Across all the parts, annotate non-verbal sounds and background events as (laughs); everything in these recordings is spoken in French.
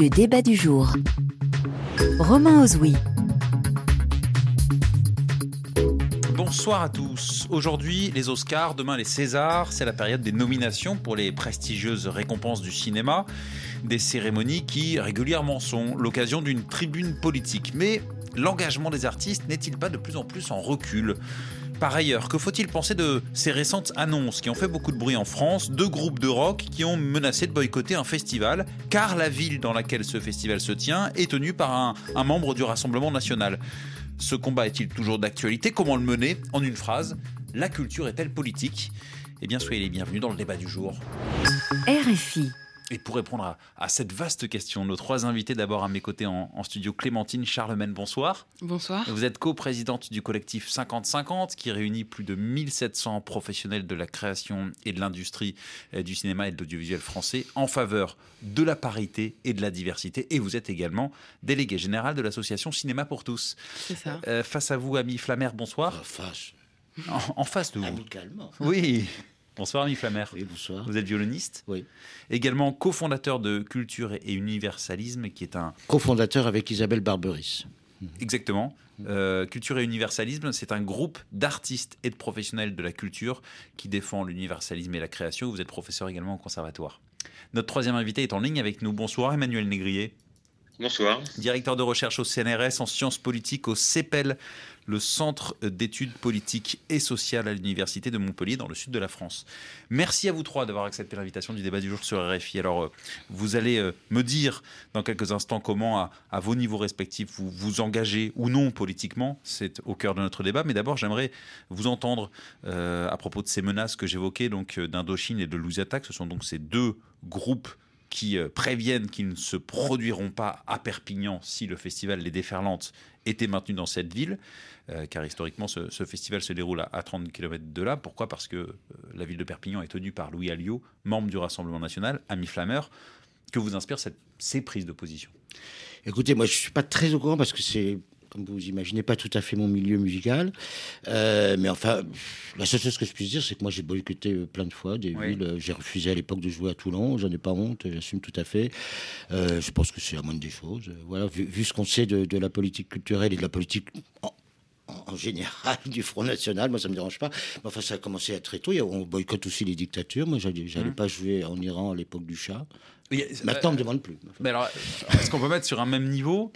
Le débat du jour. Romain Ozoui. Bonsoir à tous. Aujourd'hui, les Oscars, demain les Césars. C'est la période des nominations pour les prestigieuses récompenses du cinéma. Des cérémonies qui régulièrement sont l'occasion d'une tribune politique. Mais l'engagement des artistes n'est-il pas de plus en plus en recul? Par ailleurs, que faut-il penser de ces récentes annonces qui ont fait beaucoup de bruit en France Deux groupes de rock qui ont menacé de boycotter un festival, car la ville dans laquelle ce festival se tient est tenue par un, membre du Rassemblement national? Ce combat est-il toujours d'actualité? Comment le mener? En une phrase, la culture est-elle politique? Eh bien, soyez les bienvenus dans le débat du jour. RFI. Et pour répondre à, à cette vaste question, nos trois invités d'abord à mes côtés en, en studio, Clémentine Charlemagne, bonsoir. Bonsoir. Vous êtes coprésidente du collectif 50-50 qui réunit plus de 1700 professionnels de la création et de l'industrie euh, du cinéma et de l'audiovisuel français en faveur de la parité et de la diversité. Et vous êtes également délégué général de l'association Cinéma pour tous. C'est ça. Euh, face à vous, Ami Flammer, bonsoir. En face, En, en face de vous. amicalement. Oui. Bonsoir, Ami Flammer. Oui, bonsoir. Vous êtes violoniste, Oui. également cofondateur de Culture et Universalisme, qui est un Co-fondateur avec Isabelle Barberis. Exactement. Euh, culture et universalisme, c'est un groupe d'artistes et de professionnels de la culture qui défend l'universalisme et la création. Vous êtes professeur également au conservatoire. Notre troisième invité est en ligne avec nous. Bonsoir Emmanuel Négrier, Bonsoir. directeur de recherche au CNRS en sciences politiques au CEPEL, le Centre d'études politiques et sociales à l'Université de Montpellier dans le sud de la France. Merci à vous trois d'avoir accepté l'invitation du débat du jour sur RFI. Alors, euh, vous allez euh, me dire dans quelques instants comment, à, vos niveaux respectifs, vous vous engagez ou non politiquement. C'est au cœur de notre débat. Mais d'abord, j'aimerais vous entendre euh, à propos de ces menaces que j'évoquais, donc d'Indochine et de Louisiatak. Ce sont donc ces deux groupes qui préviennent qu'ils ne se produiront pas à Perpignan si le festival Les Déferlantes était maintenu dans cette ville, euh, car historiquement ce, festival se déroule à, à 30 km de là. Pourquoi? Parce que euh, la ville de Perpignan est tenue par Louis Alliot, membre du Rassemblement national, ami flammeur. Que vous inspirent cette- ces prises de position? Écoutez, moi, je suis pas très au courant parce que c'est, comme vous imaginez, pas tout à fait mon milieu musical. Euh, mais enfin, la seule chose que je puisse dire, c'est que moi, j'ai boycotté euh, plein de fois des Oui. villes. Euh, J'ai refusé à l'époque de jouer à Toulon. J'en ai pas honte. J'assume tout à fait. Euh, je pense que c'est la moindre des choses. Euh, Voilà, vu, vu ce qu'on sait de, de la politique culturelle et de la politique. En, en général (laughs) du Front National, moi ça me dérange pas. Mais enfin, ça a commencé à très tôt. On boycotte aussi les dictatures. Moi, j'allais Mmh. pas jouer en Iran à l'époque du chat. Maintenant, on me demande plus. mais alors, est-ce qu'on peut mettre sur un même niveau?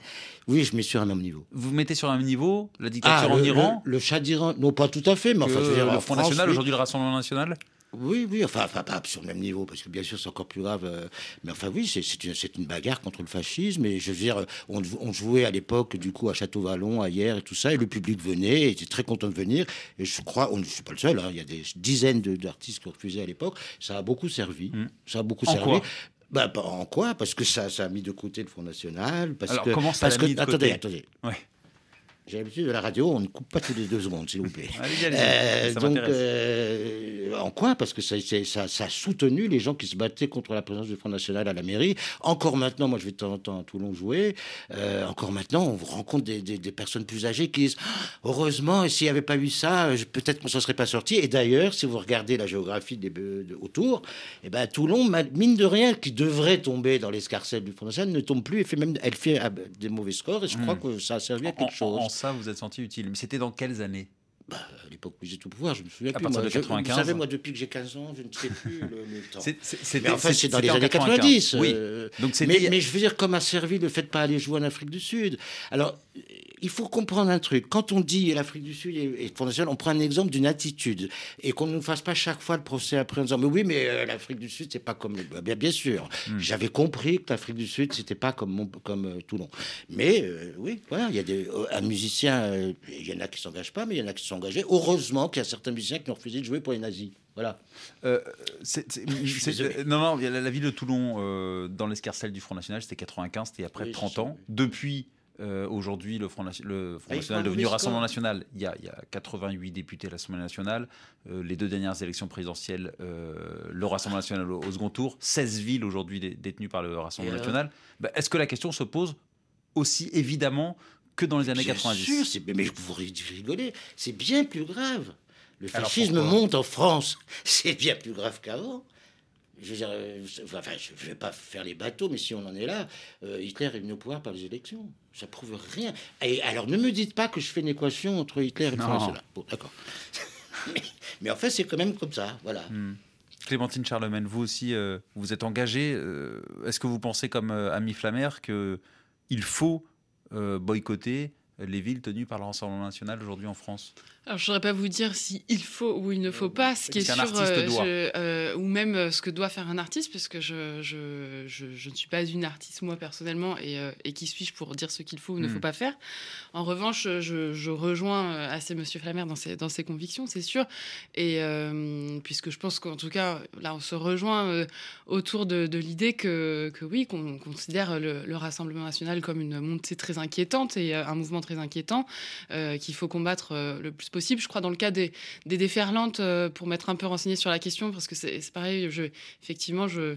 Oui, je mets sur un même niveau. Vous mettez sur un même niveau la dictature en Ah, le, Iran? le, le chat d'Iran, non pas tout à fait, mais enfin, je veux dire, le Front France, National, oui. aujourd'hui le Rassemblement national? Oui, oui, enfin, enfin, pas sur le même niveau, parce que bien sûr, c'est encore plus grave. euh, mais enfin, oui, c'est une, bagarre contre le fascisme. Et je veux dire, on, on jouait à l'époque, du coup, à Château-Vallon, à hier et tout ça, et le public venait, et était très content de venir. Et je crois, on ne suis pas le seul, hein, il y a des dizaines de- d'artistes qui refusé à l'époque. Ça a beaucoup servi. Mm. Ça a beaucoup En servi. Bah, en quoi Parce que ça, ça a mis de côté le Front National. Parce Alors, que, comment ça parce que, mis de attendez, côté? attendez. Ouais. J'ai l'habitude de la radio, on ne coupe pas tous les deux secondes, s'il vous plaît. (laughs) Euh, donc, euh, en quoi Parce que ça, c'est- ça, ça a soutenu les gens qui se battaient contre la présence du Front National à la mairie. Encore maintenant, moi je vais de temps en temps à Toulon jouer. euh, encore maintenant, on rencontre des, des- des personnes plus âgées qui disent Ah, Heureusement, s'il n'y avait pas eu ça, peut-être qu'on ne s'en serait pas sorti. Et d'ailleurs, si vous regardez la géographie des, de- autour, eh ben, Toulon, mine de rien, qui devrait tomber dans l'escarcelle du Front National, ne tombe plus. Elle fait même elle fait ah, des mauvais scores. Et je crois Hmm. que ça a servi à En, quelque chose. en ça, vous êtes senti utile. Mais c'était dans quelles années? À l'époque où j'étais au pouvoir, je me souviens À plus. partir moi. de Je- 95. Vous savez, moi, depuis que j'ai 15 ans, je ne sais plus le, le (laughs) temps. C'était- Mais enfin, c'est dans les en années 90. Oui. euh, Donc mais, mais je veux dire, comme a servi le fait de pas aller jouer en Afrique du Sud. Alors, il faut comprendre un truc. Quand on dit l'Afrique du Sud et, et le Front National, on prend un exemple d'une attitude. Et qu'on ne nous fasse pas chaque fois le procès après en disant Mais oui, mais euh, l'Afrique du Sud, c'est pas comme. le- Bien, bien sûr. Hmm. J'avais compris que l'Afrique du Sud, c'était pas comme, Mont- comme euh, Toulon. Mais euh, oui, voilà, il y a des, un musicien, il y en a qui s'engagent pas, mais il y en a qui sont engagés. Heureusement qu'il y a certains musiciens qui ont refusé de jouer pour les nazis. Voilà. Euh, (laughs) non, non, la, la ville de Toulon, euh, dans l'escarcelle du Front National, c'était 95, c'était il y a près de Oui, 30 c'est ans. Depuis, euh, aujourd'hui, le Front, Nation- le Front Ah, National est devenu Rassemblement. National. Il y, a, il y a 88 députés à l'Assemblée nationale. Euh, les deux dernières élections présidentielles, euh, le Rassemblement national au, au second tour. 16 villes aujourd'hui dé- détenues par le Rassemblement national. Bah, Est-ce que la question se pose aussi évidemment que dans les années Bien 90 sûr, mais vous rigolez, c'est bien plus grave. Le fascisme monte en France, (laughs) c'est bien plus grave qu'avant. Je veux dire, euh, enfin, je ne vais pas faire les bateaux, mais si on en est là, euh, Hitler est venu au pouvoir par les élections. Ça prouve rien. Et alors, ne me dites pas que je fais une équation entre Hitler et National. Bon, d'accord. (laughs) mais, en fait, c'est quand même comme ça, voilà. Hmm. Clémentine Charlemagne, vous aussi, euh, vous êtes engagée. Est-ce que vous pensez, comme Ami Flammer, qu'il faut boycotter les villes tenues par le Rassemblement national aujourd'hui en France? Alors, je ne saurais pas vous dire si il faut ou il ne faut pas, ce qui est, sûr, euh, euh, ou même euh, ce que doit faire un artiste, parce que je, je, je, ne suis pas une artiste moi personnellement, et, et qui suis-je pour dire ce qu'il faut ou ne faut hmm. pas faire. En revanche, je, rejoins assez Monsieur Flamer dans ses, dans ses convictions, c'est sûr, et puisque je pense qu'en tout cas, là, on se rejoint autour de, de l'idée que, que, oui, qu'on considère le, le, Rassemblement national comme une montée très inquiétante et un mouvement très inquiétant qu'il faut combattre le plus possible. Je crois dans le cas des, des déferlantes, euh, pour m'être un peu renseigné sur la question, parce que c'est pareil, je, effectivement, je,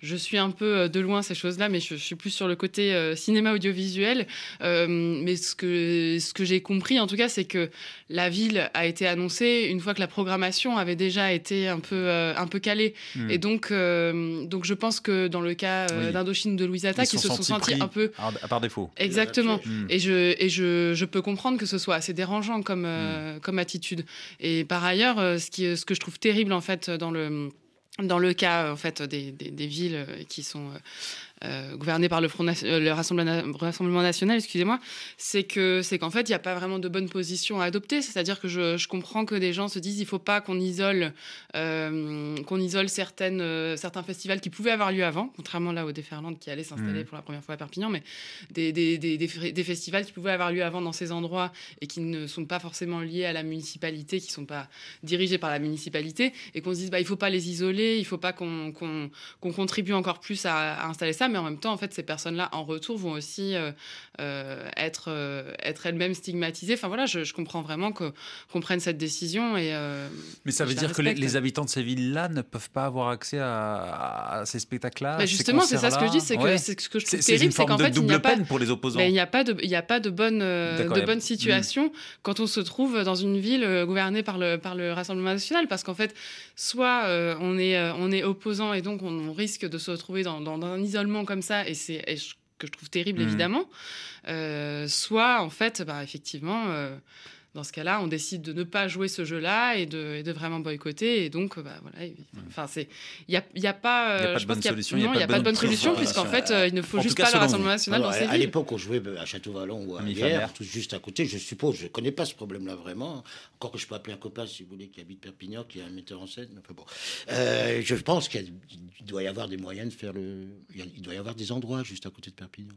je suis un peu euh, de loin ces choses-là, mais je, suis plus sur le côté euh, cinéma audiovisuel. mais ce que, ce que j'ai compris, en tout cas, c'est que la ville a été annoncée une fois que la programmation avait déjà été un peu, un peu calée. Hmm. Et donc, donc, je pense que dans le cas d'Indochine de Louis Attaque, ils, se sont sentis un peu. par défaut. Exactement. Hmm. Et, je, et je, je, peux comprendre que ce soit assez dérangeant comme, hmm. Euh, comme attitude. Et par ailleurs, euh, ce, qui, ce que je trouve terrible en fait dans le dans le cas en fait des, des, des villes qui sont euh, gouverné par le, Front euh, le Rassemblement, national, excusez-moi, c'est que c'est qu'en fait il n'y a pas vraiment de bonne position à adopter. C'est-à-dire que je, je, comprends que des gens se disent il faut pas qu'on isole euh, qu'on isole certaines certains festivals qui pouvaient avoir lieu avant, contrairement là au Déferlante qui allait s'installer mmh. pour la première fois à Perpignan, mais des, des, des, des, festivals qui pouvaient avoir lieu avant dans ces endroits et qui ne sont pas forcément liés à la municipalité, qui sont pas dirigés par la municipalité, et qu'on se dise bah il faut pas les isoler, il faut pas qu'on contribue encore plus à, à installer ça mais en même temps, en fait, ces personnes-là, en retour, vont aussi euh, euh, être, euh, être elles-mêmes stigmatisées. Enfin voilà, je, comprends vraiment qu'on prenne cette décision. Et, mais ça veut dire que les, habitants de ces villes-là ne peuvent pas avoir accès à, ces spectacles-là bah, Justement, c'est ça ce que je dis, c'est que, ce que je trouve terrible, c'est qu'en fait, il n'y a pas pour les opposants. il n'y a pas de, il a pas de bonne, de bonne situation quand on se trouve dans une ville gouvernée par le, par le Rassemblement national, parce qu'en fait, soit on est, on est opposant et donc on, risque de se retrouver dans, dans un isolement comme ça, et c'est que je trouve terrible mmh. évidemment, euh, soit en fait, bah, effectivement, euh, dans ce cas-là, on décide de ne pas jouer ce jeu-là et de, et de, vraiment boycotter. Et donc, bah, voilà. Enfin, c'est, il n'y a, y a, pas. Il n'y a pas de bonne solution. Il n'y a, pas de bonne solution, puisqu'en fait, euh, il ne faut juste pas le Rassemblement national dans ces À l'époque, on jouait à Château-Vallon ou à Hier, tout juste à côté, je suppose, je ne connais pas ce problème-là vraiment. Encore que je peux appeler un copain, si vous voulez, qui habite Perpignan, qui est un metteur en scène. Enfin, bon. Euh, je pense qu'il doit y avoir des moyens de faire le. Il doit y avoir des endroits juste à côté de Perpignan.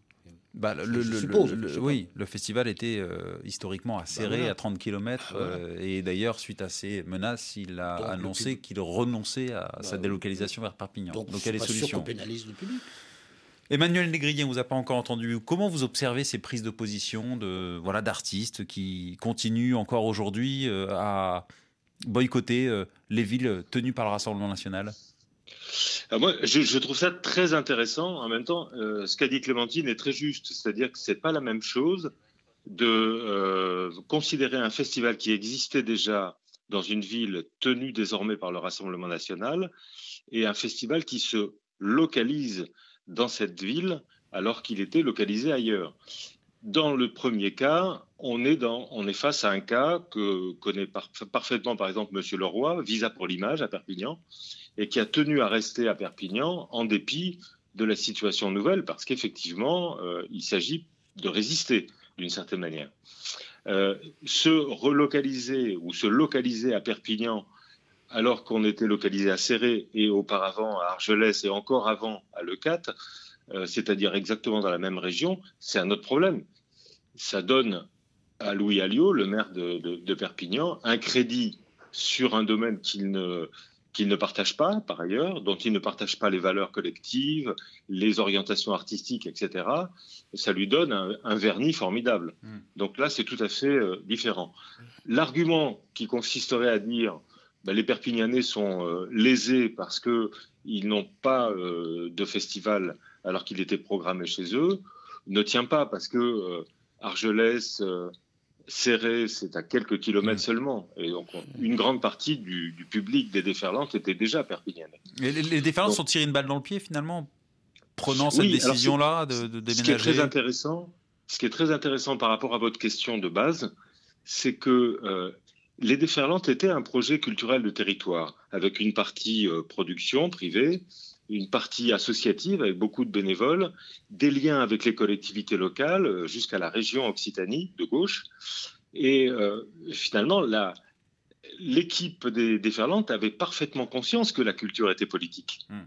Bah, le, suppose, oui, le festival était euh, historiquement acéré bah, à 30 km ah, euh, et d'ailleurs suite à ces menaces, il a annoncé qu'il renonçait à bah, sa délocalisation vers Perpignan. Donc, Donc quelle est la solution pénalise le public. Emmanuel Négrillien, on vous a pas encore entendu. Comment vous observez ces prises de position de voilà d'artistes qui continuent encore aujourd'hui euh, à boycotter les villes tenues par le Rassemblement national? Moi, je, trouve ça très intéressant. En même temps, euh, ce qu'a dit Clémentine est très juste. C'est-à-dire que c'est pas la même chose de euh, considérer un festival qui existait déjà dans une ville tenue désormais par le Rassemblement national et un festival qui se localise dans cette ville alors qu'il était localisé ailleurs. Dans le premier cas, on est, dans, on est face à un cas que connaît parfaitement, par exemple, M. Leroy, Visa pour l'image à Perpignan, et qui a tenu à rester à Perpignan en dépit de la situation nouvelle, parce qu'effectivement, euh, il s'agit de résister d'une certaine manière. Euh, se relocaliser ou se localiser à Perpignan alors qu'on était localisé à Serré et auparavant à Argelès et encore avant à Leucate, euh, c'est-à-dire exactement dans la même région, c'est un autre problème. Ça donne à Louis Alliot, le maire de, de Perpignan, un crédit sur un domaine qu'il ne, qu'il ne partage pas par ailleurs, dont il ne partage pas les valeurs collectives, les orientations artistiques, etc. Ça lui donne un, vernis formidable. Hmm. Donc là, c'est tout à fait euh, différent. L'argument qui consisterait à dire ben, les Perpignanais sont euh, lésés parce qu'ils n'ont pas euh, de festival alors qu'il était programmé chez eux ne tient pas parce que Argelès, Serré, c'est à quelques kilomètres mmh. seulement. Et donc, une grande partie du, public des déferlantes était déjà perpignanais. Et les, déferlantes sont tirées une balle dans le pied, finalement, prenant cette décision-là de, de, déménager Ce qui est très intéressant, ce qui est très intéressant par rapport à votre question de base, c'est que euh, les déferlantes étaient un projet culturel de territoire, avec une partie euh, production privée, une partie associative avec beaucoup de bénévoles, des liens avec les collectivités locales euh, jusqu'à la région Occitanie de gauche. Et finalement, l'équipe des déferlantes avait parfaitement conscience que la culture était politique. Hmm.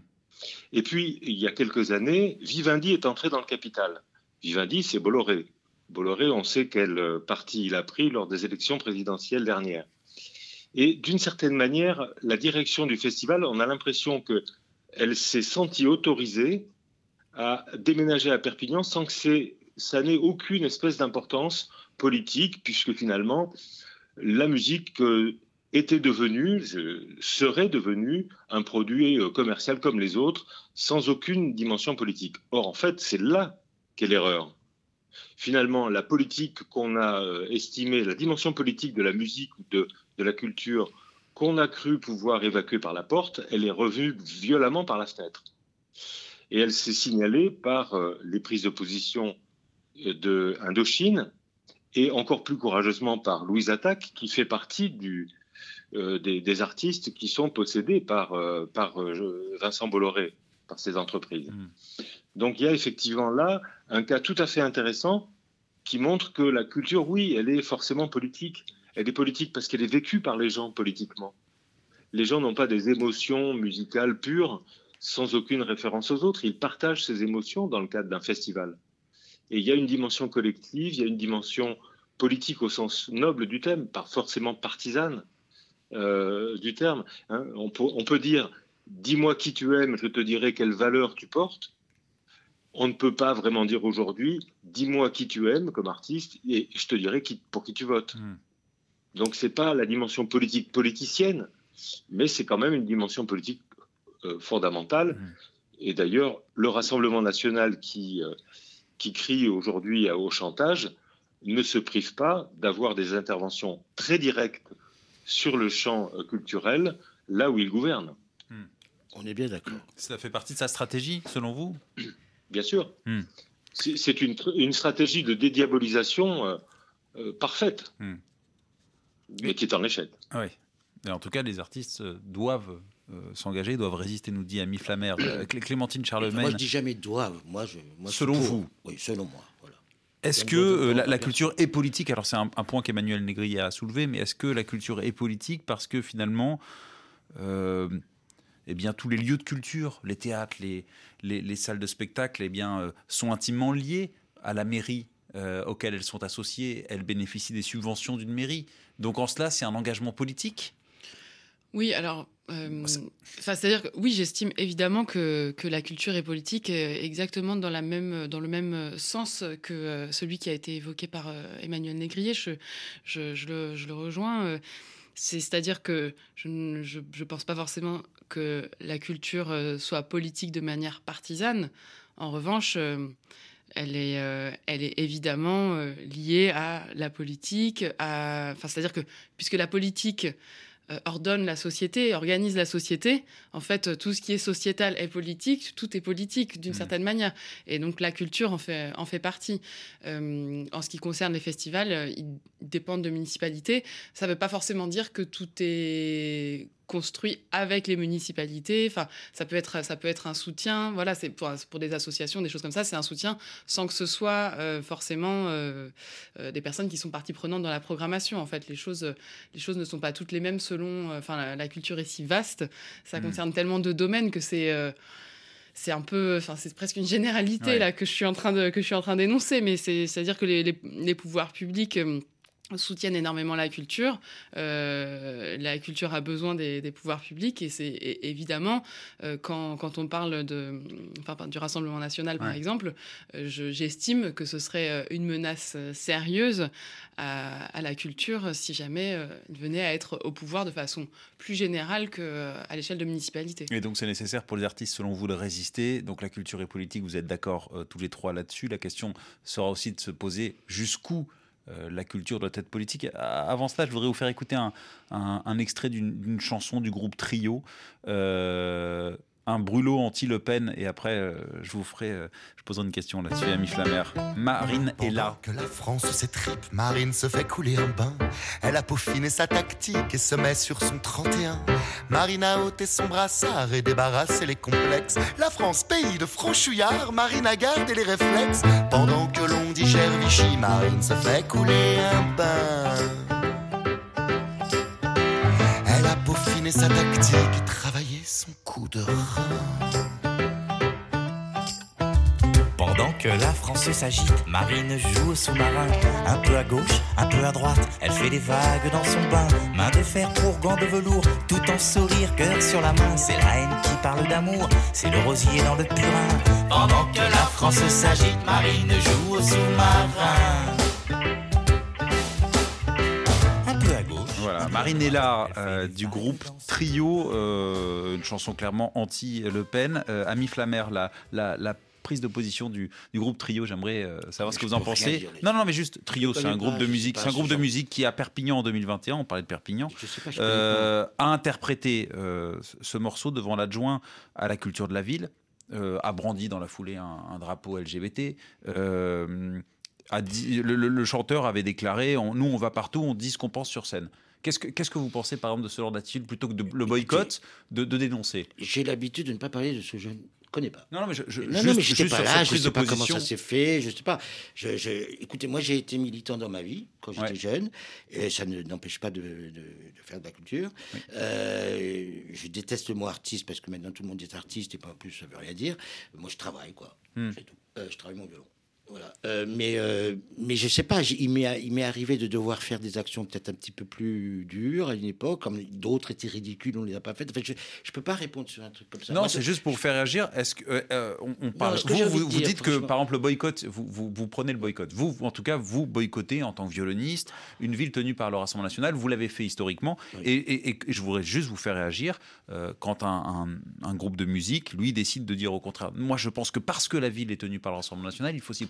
Et puis, il y a quelques années, Vivendi est entré dans le capital. Vivendi, c'est Bolloré. Bolloré, on sait quel parti il a pris lors des élections présidentielles dernières. Et d'une certaine manière, la direction du festival, on a l'impression qu'elle s'est sentie autorisée à déménager à Perpignan sans que ça n'ait aucune espèce d'importance politique, puisque finalement, la musique euh, était devenue, serait devenue un produit euh, commercial comme les autres, sans aucune dimension politique. Or, en fait, c'est là qu'est l'erreur. Finalement, la politique qu'on a euh, estimée, la dimension politique de la musique ou de, de la culture qu'on a cru pouvoir évacuer par la porte, elle est revue violemment par la fenêtre. Et elle s'est signalée par euh, les prises de position de Indochine et encore plus courageusement par Louise Attaque, qui fait partie du, euh, des, artistes qui sont possédés par, par Vincent Bolloré, par ces entreprises. Mmh. Donc il y a effectivement là un cas tout à fait intéressant qui montre que la culture, oui, elle est forcément politique. Elle est politique parce qu'elle est vécue par les gens politiquement. Les gens n'ont pas des émotions musicales pures sans aucune référence aux autres. Ils partagent ces émotions dans le cadre d'un festival. Et il y a une dimension collective, il y a une dimension politique au sens noble du thème, pas forcément partisane euh, du terme. Hein. On, peut, dire, dis-moi qui tu aimes, je te dirai quelle valeur tu portes on ne peut pas vraiment dire aujourd'hui, dis-moi qui tu aimes comme artiste et je te dirai pour qui tu votes. Hmm. Donc c'est pas la dimension politique politicienne, mais c'est quand même une dimension politique euh, fondamentale. Hmm. Et d'ailleurs, le Rassemblement national qui, euh, qui crie aujourd'hui au chantage ne se prive pas d'avoir des interventions très directes sur le champ euh, culturel, là où il gouverne. Hmm. On est bien d'accord. Ça fait partie de sa stratégie, selon vous? Bien sûr. C'est une, stratégie de dédiabolisation euh, euh, parfaite. Mais qui est en échec. Ah oui. en tout cas, les artistes euh, doivent s'engager, doivent résister, nous dit Ami Flammer. Clémentine Charlemagne. Moi, je dis jamais doivent. Moi, je, selon vous Oui, selon moi. Est-ce que la, culture est politique? Alors, c'est un, point qu'Emmanuel Négrier a soulevé, mais est-ce que la culture est politique? Parce que finalement eh bien, tous les lieux de culture, les théâtres, les, les, salles de spectacle, eh bien, euh, sont intimement liés à la mairie euh, auquel elles sont associées. Elles bénéficient des subventions d'une mairie. Donc, en cela, c'est un engagement politique? Oui, alors, euh, c'est-à-dire que oui, j'estime évidemment que, que, la culture est politique exactement dans, la même, dans le même sens que celui qui a été évoqué par Emmanuel Négrier. Je, je, je, le, je le, rejoins. C'est-à-dire que je ne pense pas forcément que la culture euh, soit politique de manière partisane. En revanche, euh, elle est, euh, elle est évidemment liée à la politique. À... Enfin, c'est-à-dire que puisque la politique euh, ordonne la société, organise la société. En fait, tout ce qui est sociétal est politique, tout est politique d'une mmh. certaine manière. Et donc la culture en fait, en fait partie. Euh, en ce qui concerne les festivals, euh, ils dépendent de municipalités. Ça ne veut pas forcément dire que tout est construit avec les municipalités. Enfin, ça peut être, ça peut être un soutien. Voilà, c'est pour, pour des associations, des choses comme ça, c'est un soutien sans que ce soit forcément des personnes qui sont partie prenante dans la programmation. En fait, les choses, les choses ne sont pas toutes les mêmes selon euh, enfin, la, culture est si vaste, ça mm. concerne tellement de domaines que c'est euh, c'est un peu, enfin c'est presque une généralité là que je suis en train de que je suis en train d'énoncer, mais c'est à dire que les, les, pouvoirs publics euh, soutiennent énormément la culture. Euh, la culture a besoin des, pouvoirs publics et c'est évidemment euh, quand, quand, on parle de, enfin, du Rassemblement national par exemple, euh, j'estime que ce serait une menace sérieuse à, la culture si jamais il venait à être au pouvoir de façon plus générale qu'à l'échelle de municipalités. Et donc c'est nécessaire pour les artistes selon vous de résister. Donc la culture et politique, vous êtes d'accord tous les trois là-dessus. La question sera aussi de se poser jusqu'où la culture doit être politique. Avant cela, je voudrais vous faire écouter un, extrait d'une chanson du groupe Trio un brûlot anti-Le Pen et après euh, je vous ferai, euh, je poserai une question là-dessus à Flamère. Marine est là. que la France s'étripe, Marine se fait couler un bain. Elle a peaufiné sa tactique et se met sur son 31. Marine a ôté son brassard et débarrassé les complexes. La France, pays de franchouillards, Marine a gardé les réflexes. Pendant que l'on digère Vichy, Marine se fait couler un bain. Elle a peaufiné sa tactique et travaillé son coup de rein. Pendant que la France s'agite, Marine joue au sous-marin. Un peu à gauche, un peu à droite, elle fait des vagues dans son bain. Main de fer pour gants de velours, tout en sourire, cœur sur la main. C'est la haine qui parle d'amour, c'est le rosier dans le purin. Pendant que la France s'agite, Marine joue au sous-marin. Marinella euh, du groupe Trio, euh, une chanson clairement anti-Le Pen. Euh, Ami Flammer, la, la, prise de position du, groupe Trio. J'aimerais savoir ce que vous en pensez. Non, non, mais juste Trio, c'est un groupe de musique, c'est un groupe de musique qui à Perpignan en 2021, on parlait de Perpignan, a interprété ce morceau devant l'adjoint à la culture de la ville, a brandi dans la foulée un, drapeau LGBT. A dit, le, chanteur avait déclaré Nous, on va partout, on dit ce qu'on pense sur scène. Qu'est-ce que, qu'est-ce que vous pensez, par exemple, de ce genre d'attitude plutôt que de le boycott, de, dénoncer? J'ai l'habitude de ne pas parler de ce que je ne connais pas. Non, non mais je, je, non, mais pas là, je ne sais pas comment ça s'est fait, je sais pas. Je, écoutez, moi, j'ai été militant dans ma vie quand j'étais jeune, et ça ne, n'empêche pas de, de, faire de la culture. Euh, je déteste le mot artiste parce que maintenant tout le monde est artiste et pas en plus ça veut rien dire. Moi, je travaille, quoi. Hmm. Tout. Euh, je travaille mon violon. Voilà. Euh, mais, euh, mais je sais pas, il m'est arrivé de devoir faire des actions peut-être un petit peu plus dures à une époque, comme d'autres étaient ridicules, on ne les a pas faites. je ne peux pas répondre sur un truc comme ça. Non, c'est juste pour vous faire réagir. Est-ce que euh, on, parle Vous, vous, dites que par exemple le boycott, vous, vous, prenez le boycott. Vous, en tout cas, vous boycottez en tant que violoniste une ville tenue par le Rassemblement national. Vous l'avez fait historiquement, et, et, je voudrais juste vous faire réagir quand un, un, groupe de musique, lui, décide de dire au contraire. Moi, je pense que parce que la ville est tenue par le Rassemblement national, il faut s'y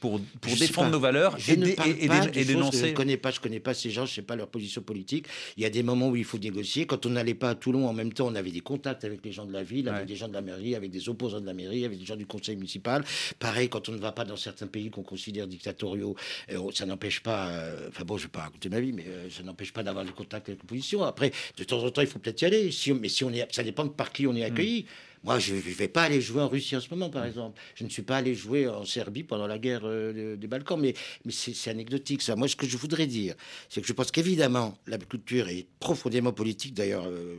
pour, pour défendre nos valeurs et, et, dénoncer. Je ne connais pas, je connais pas ces gens, je sais pas leur position politique. Il y a des moments où il faut négocier. Quand on n'allait pas à Toulon en même temps, on avait des contacts avec les gens de la ville, avec des gens de la mairie, avec des opposants de la mairie, avec des gens du conseil municipal. Pareil, quand on ne va pas dans certains pays qu'on considère dictatoriaux, euh, ça n'empêche pas. Euh, enfin bon, je vais pas raconter ma vie, mais euh, ça n'empêche pas d'avoir des contacts avec l'opposition. Après, de temps en temps, il faut peut-être y aller. Si, mais si on est, ça dépend de par qui on est accueilli. Hmm. Moi, je ne vais pas aller jouer en Russie en ce moment, par exemple. Je ne suis pas allé jouer en Serbie pendant la guerre euh, des Balkans, mais, mais c'est anecdotique, ça. Moi, ce que je voudrais dire, c'est que je pense qu'évidemment, la culture est profondément politique. D'ailleurs, euh,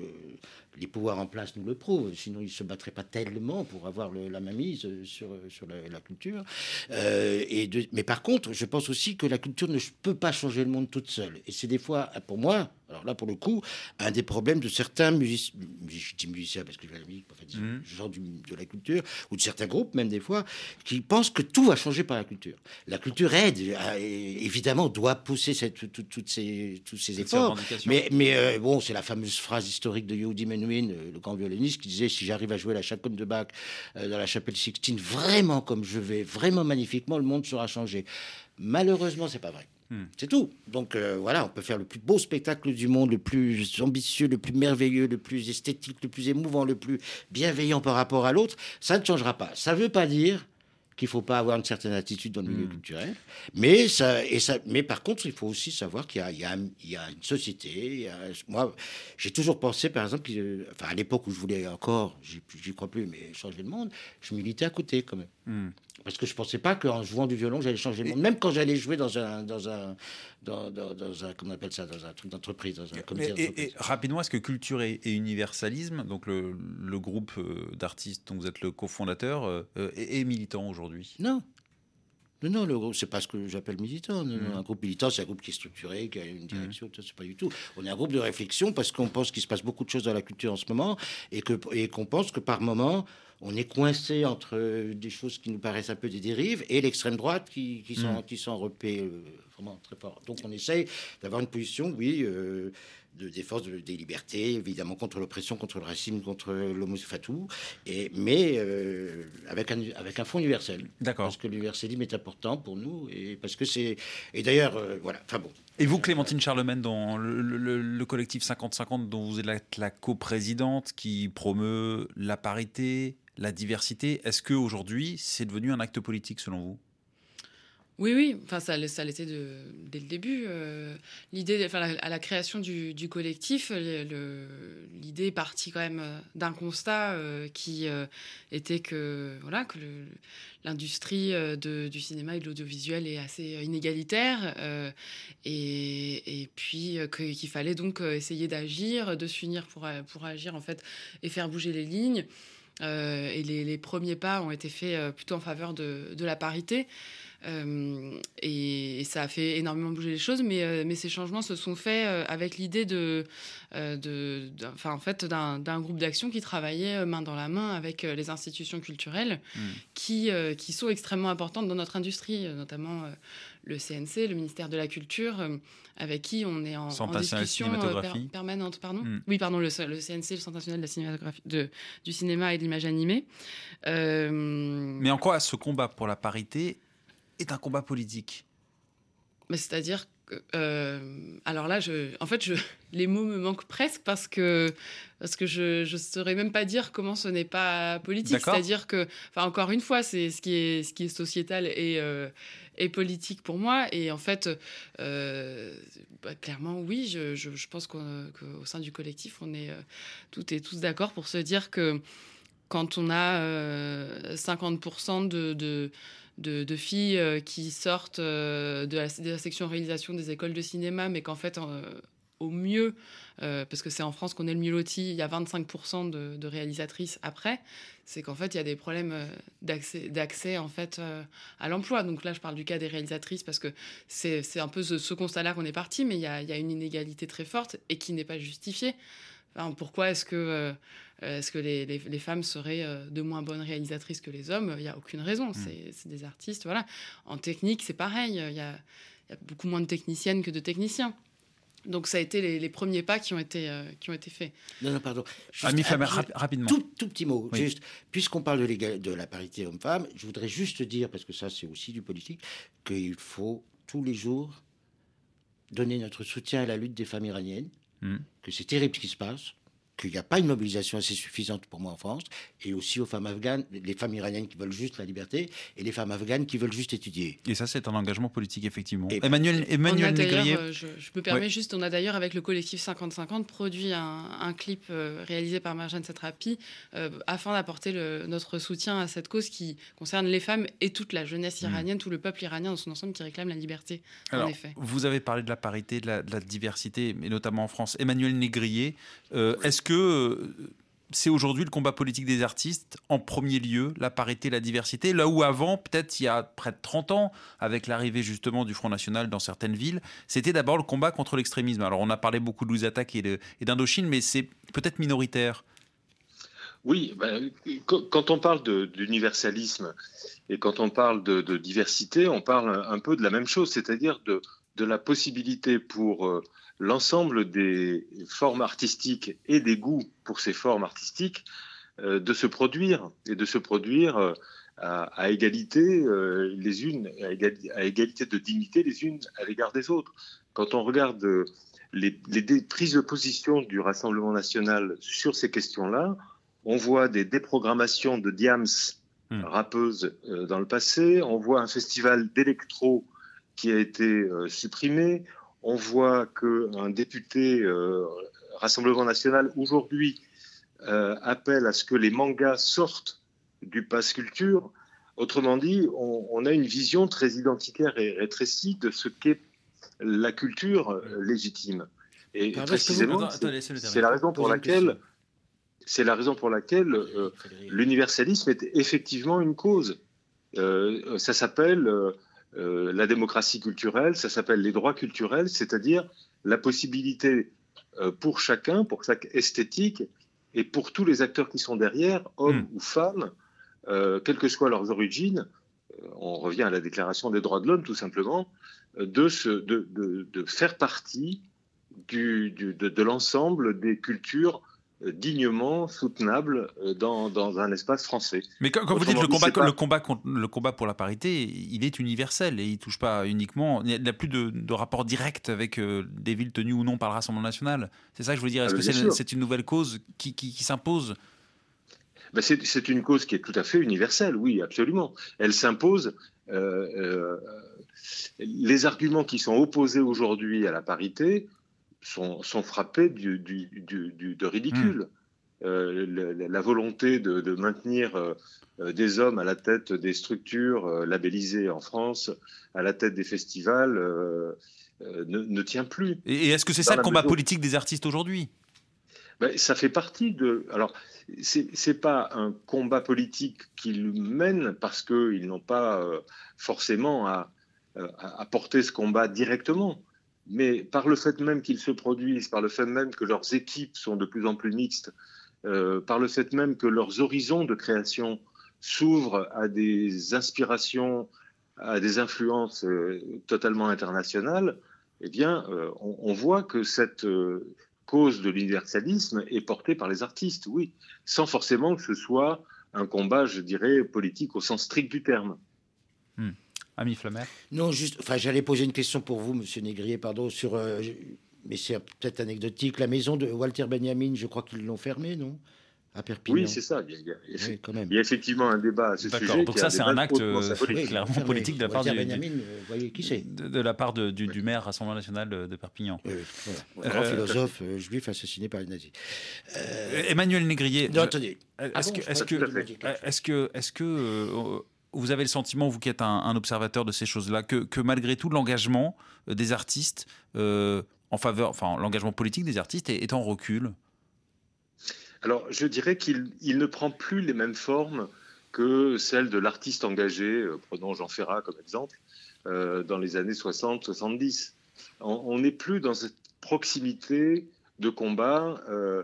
les pouvoirs en place nous le prouvent, sinon ils ne se battraient pas tellement pour avoir la mainmise sur, sur la, culture. Euh, et mais par contre, je pense aussi que la culture ne peut pas changer le monde toute seule. Et c'est des fois, pour moi, alors là, pour le coup, un des problèmes de certains musiciens, je dis musiciens parce que je la musique, enfin, mmh. genre de la culture, ou de certains groupes même des fois, qui pensent que tout va changer par la culture. La culture aide, évidemment, doit pousser cette, toutes ces, tous ces efforts. Mais, mais euh, bon, c'est la fameuse phrase historique de Yehudi Menuhin, euh, le grand violoniste, qui disait si j'arrive à jouer la chaconne de Bach euh, dans la chapelle Sixtine vraiment comme je vais, vraiment magnifiquement, le monde sera changé. Malheureusement, c'est pas vrai. Hmm. C'est tout. Donc euh, voilà, on peut faire le plus beau spectacle du monde, le plus ambitieux, le plus merveilleux, le plus esthétique, le plus émouvant, le plus bienveillant par rapport à l'autre. Ça ne changera pas. Ça ne veut pas dire qu'il faut pas avoir une certaine attitude dans le milieu hmm. culturel. Mais, ça, et ça, mais par contre, il faut aussi savoir qu'il y, y, a une société. moi, j'ai toujours pensé, par exemple, enfin, à l'époque où je voulais encore, j'y crois plus, mais changer le monde, je militais à côté quand même. Hmm. Parce que je ne pensais pas qu'en jouant du violon, j'allais changer le monde. Même quand j'allais jouer dans un, dans un, dans, dans, un, comment on appelle ça, dans un truc d'entreprise, dans un comité et, rapidement, est-ce que culture et, universalisme, donc le, le groupe euh, d'artistes dont vous êtes le cofondateur, euh, est, militant aujourd'hui? Non. Non, non, le groupe, c'est pas ce que j'appelle militant. Hmm. Un groupe militant, c'est un groupe qui est structuré, qui a une direction, hmm. c'est pas du tout. On est un groupe de réflexion parce qu'on pense qu'il se passe beaucoup de choses dans la culture en ce moment et qu'on et qu'on pense que par moment, on est coincé entre des choses qui nous paraissent un peu des dérives et l'extrême droite qui, qui, sont, mm. qui sont repées euh, vraiment très fort. Donc on essaye d'avoir une position, oui, euh, de défense des libertés, évidemment contre l'oppression, contre le racisme, contre l'homosexualité, et mais euh, avec un avec un fond universel. D'accord. Parce que l'universalisme est important pour nous et parce que c'est et d'ailleurs euh, voilà. Enfin bon. Et vous, Clémentine Charlemagne, dans le, collectif 50-50 dont vous êtes la coprésidente, qui promeut la parité, la diversité, est-ce que aujourd'hui c'est devenu un acte politique selon vous? Oui, oui, enfin, ça, ça l'était dès le début. Euh, l'idée, enfin, à la création du, collectif, l'idée est partie quand même euh, d'un constat euh, qui était que, voilà, que l'industrie du cinéma et de l'audiovisuel est assez inégalitaire et, puis qu'il fallait donc essayer d'agir, de s'unir pour, pour agir en fait et faire bouger les lignes. et les, premiers pas ont été faits plutôt en faveur de, de la parité. Euh, et, ça a fait énormément bouger les choses, mais, euh, mais ces changements se sont faits euh, avec l'idée de, de, enfin, en fait, d'un groupe d'action qui travaillait main dans la main avec les institutions culturelles hmm. qui, qui sont extrêmement importantes dans notre industrie, notamment le CNC, le ministère de la Culture, avec qui on est en, discussion permanente. Pardon hmm. Oui, pardon, le, le, CNC, le Centre national de la cinématographie, de, du cinéma et de l'image animée. Mais en quoi ce combat pour la parité est un combat politique C'est-à-dire que. Euh, alors là, je, en fait, je, (laughs) les mots me manquent presque parce que, parce que je ne saurais même pas dire comment ce n'est pas politique. C'est-à-dire que, enfin, encore une fois, c'est ce qui est, ce qui est sociétal et, euh, et politique pour moi. Et en fait, euh, bah, clairement, oui, je, je, pense qu'au sein du collectif, on est toutes et tous d'accord pour se dire que quand on a 50% de, de de, filles euh, qui sortent euh, de la, section réalisation des écoles de cinéma, mais qu'en fait, euh, au mieux, parce que c'est en France qu'on est le mieux loti, il y a 25% de, réalisatrices après, c'est qu'en fait, il y a des problèmes d'accès en fait à l'emploi. Donc là, je parle du cas des réalisatrices parce que c'est un peu ce, constat-là qu'on est parti, mais il y, a, il y a une inégalité très forte et qui n'est pas justifiée pourquoi est-ce que, est-ce que les, les, femmes seraient euh, de moins bonnes réalisatrices que les hommes? Il n'y a aucune raison. Hmm. C'est des artistes. Voilà. En technique, c'est pareil. Il y, a, y, a, beaucoup moins de techniciennes que de techniciens. Donc ça a été les, les premiers pas qui ont été, euh, qui ont été faits. Non, non, pardon. Juste, rapidement. Tout, tout, petit mot. Juste, puisqu'on parle de, de la parité homme-femme, je voudrais juste dire, parce que ça c'est aussi du politique, qu'il faut tous les jours donner notre soutien à la lutte des femmes iraniennes Hmm. que c'est terrible ce qui se passe, qu'il n'y a pas une mobilisation assez suffisante pour moi en France, et aussi aux femmes afghanes, les femmes iraniennes qui veulent juste la liberté, et les femmes afghanes qui veulent juste étudier. Et ça, c'est un engagement politique, effectivement. Emmanuel, Emmanuel Négrier... Euh, je, me permets juste, on a d'ailleurs, avec le collectif 50-50, produit un, clip euh, réalisé par Marjane Satrapi, euh, afin d'apporter notre soutien à cette cause qui concerne les femmes et toute la jeunesse hmm. iranienne, tout le peuple iranien dans son ensemble qui réclame la liberté, en effet. Vous avez parlé de la parité, de la, de la diversité, mais notamment en France. Emmanuel Négrier, est-ce que euh, c'est aujourd'hui le combat politique des artistes, en premier lieu, la parité, la diversité, là où avant, peut-être il y a près de 30 ans, avec l'arrivée justement du Front National dans certaines villes, c'était d'abord le combat contre l'extrémisme. Alors on a parlé beaucoup de Louis-Attaque et d'Indochine, mais c'est peut-être minoritaire. Oui, ben, quand on parle d'universalisme et quand on parle de, diversité, on parle un peu de la même chose, c'est-à-dire de, de, la possibilité pour euh, l'ensemble des formes artistiques et des goûts pour ces formes artistiques euh, de se produire et de se produire euh, à, égalité euh, les unes, à égalité, de dignité les unes à l'égard des autres. Quand on regarde les, prises de position du Rassemblement national sur ces questions-là, on voit des déprogrammations de Diams hmm. rappeuses dans le passé, on voit un festival d'électro qui a été supprimé, on voit qu'un député euh, Rassemblement national aujourd'hui euh, appelle à ce que les mangas sortent du pass culture. Autrement dit, on, a une vision très identitaire et rétrécie de ce qu'est la culture euh, légitime. Et précisément, c'est la raison pour laquelle c'est la raison pour laquelle l'universalisme est effectivement une cause. ça s'appelle euh, la démocratie culturelle, ça s'appelle les droits culturels, c'est-à-dire la possibilité euh, pour chacun, pour chaque esthétique, et pour tous les acteurs qui sont derrière, hommes hmm. ou femmes, euh, quelles que soient leurs origines, on revient à la Déclaration des droits de l'homme tout simplement, de, de, faire partie du, de, l'ensemble des cultures dignement soutenables euh, dans, dans, un espace français. Mais quand, vous dites le combat, le, combat le combat pour la parité, il est universel et il touche pas uniquement. Il n'y a, plus de, de, rapport direct avec des villes tenues ou non par le Rassemblement national. C'est ça que je veux dire. Est-ce ah, que c'est une nouvelle cause qui, qui, qui s'impose? Ben c'est une cause qui est tout à fait universelle, oui, absolument. Elle s'impose. Euh, euh, les arguments qui sont opposés aujourd'hui à la parité sont, sont frappés du, du, du, de ridicule. Hmm. Euh, la, volonté de, de maintenir euh, des hommes à la tête des structures euh, labellisées en France, à la tête des festivals, ne, ne, tient plus. Et est-ce que c'est ça le combat politique des artistes aujourd'hui? Ben, Ça fait partie de. Alors, c'est pas un combat politique qu'ils mènent parce qu'ils n'ont pas euh, forcément à, à, porter ce combat directement. Mais par le fait même qu'ils se produisent, par le fait même que leurs équipes sont de plus en plus mixtes, euh, par le fait même que leurs horizons de création s'ouvrent à des inspirations, à des influences euh, totalement internationales, eh bien, on, on, voit que cette, cause de l'universalisme est portée par les artistes, oui, sans forcément que ce soit un combat, je dirais, politique au sens strict du terme. Hmm. Ami Flamer Non, juste, enfin, j'allais poser une question pour vous, Monsieur Négrier, pardon, sur, euh, mais c'est peut-être anecdotique, la maison de Walter Benjamin, je crois qu'ils l'ont fermée, non? Oui, c'est ça. Il y, a, quand même. il y, a, effectivement un débat à ce sujet. Donc ça, c'est un acte euh, clairement politique de la part, Benjamin, du, euh, voyez qui c'est? de, la part du, du, maire Rassemblement national de, Perpignan. Un grand philosophe juif assassiné par les nazis. Emmanuel Négrier. Non, attendez. Est-ce que, est-ce que, est-ce que, est-ce que vous avez le sentiment, vous qui êtes un, observateur de ces choses-là, que, malgré tout l'engagement des artistes en faveur, enfin l'engagement politique des artistes est, en recul? Alors, je dirais qu'il ne prend plus les mêmes formes que celles de l'artiste engagé, euh, prenons Jean Ferrat comme exemple, euh, dans les années 60-70. On n'est plus dans cette proximité de combat euh,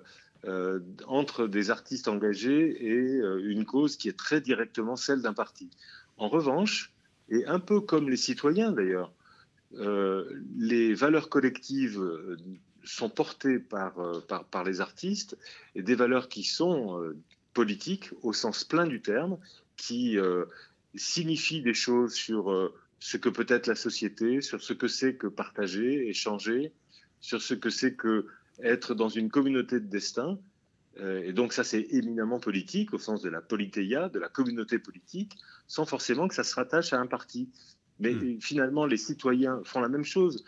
entre des artistes engagés et une cause qui est très directement celle d'un parti. En revanche, et un peu comme les citoyens d'ailleurs, les valeurs collectives sont portées par, euh, par, les artistes et des valeurs qui sont euh, politiques au sens plein du terme, qui euh, signifient des choses sur ce que peut être la société, sur ce que c'est que partager, échanger, sur ce que c'est que être dans une communauté de destin. et donc ça, c'est éminemment politique au sens de la politéia, de la communauté politique, sans forcément que ça se rattache à un parti. Mais hmm. finalement, les citoyens font la même chose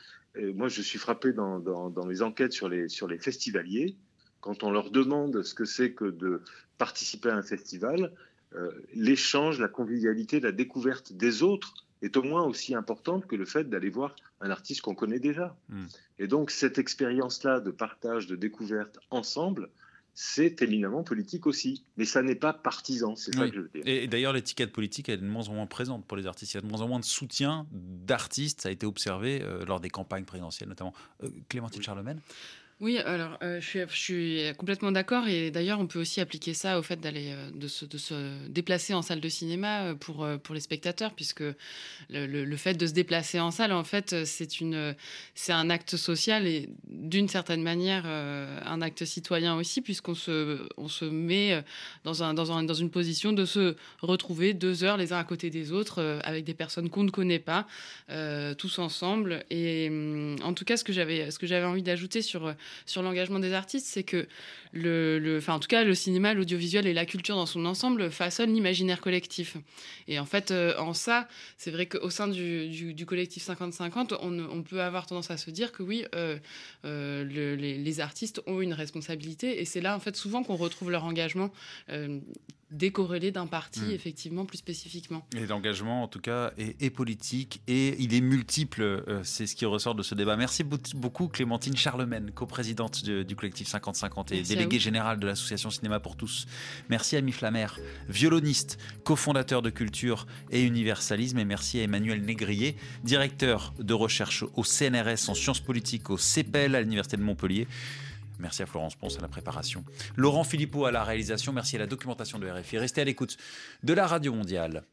moi, je suis frappé dans, dans, mes enquêtes sur les, sur les festivaliers. Quand on leur demande ce que c'est que de participer à un festival, euh, l'échange, la convivialité, la découverte des autres est au moins aussi importante que le fait d'aller voir un artiste qu'on connaît déjà. Hmm. Et donc cette expérience-là de partage, de découverte ensemble, c'est éminemment politique aussi. Mais ça n'est pas partisan, c'est ça que je veux dire. Et, d'ailleurs, l'étiquette politique est de moins en moins présente pour les artistes. Il y a de moins en moins de soutien d'artistes, ça a été observé euh, lors des campagnes présidentielles notamment. Euh, Clémentine Charlemagne? Oui, alors euh, je, suis, complètement d'accord et d'ailleurs on peut aussi appliquer ça au fait d'aller euh, de, se, déplacer en salle de cinéma euh, pour, pour les spectateurs puisque le, fait de se déplacer en salle en fait c'est un acte social et d'une certaine manière un acte citoyen aussi puisqu'on se on se met dans un, dans un dans une position de se retrouver deux heures les uns à côté des autres avec des personnes qu'on ne connaît pas tous ensemble. Et hum, en tout cas ce que j'avais ce que j'avais envie d'ajouter sur sur l'engagement des artistes, c'est que le, enfin, en tout cas, le cinéma, l'audiovisuel et la culture dans son ensemble façonnent l'imaginaire collectif. Et en fait, euh, en ça, c'est vrai qu'au sein du, collectif 50-50, on, peut avoir tendance à se dire que oui, euh, euh, les, artistes ont une responsabilité. Et c'est là, en fait, souvent qu'on retrouve leur engagement décorrélé d'un parti, hmm. effectivement, plus spécifiquement. Et l'engagement, en tout cas, est, politique et il est multiple. Euh, c'est ce qui ressort de ce débat. Merci beaucoup, Clémentine Charlemagne, coprésidente du collectif 50-50 et déléguée générale de l'association Cinéma pour tous. Merci à Mi violoniste, cofondateur de Culture et Universalisme. Et merci à Emmanuel Négrier, directeur de recherche au CNRS en sciences politiques au CEPEL à l'Université de Montpellier. Merci à Florence Ponce à la préparation. Laurent Philippot à la réalisation. Merci à la documentation de RFI. Restez à l'écoute de la Radio Mondiale.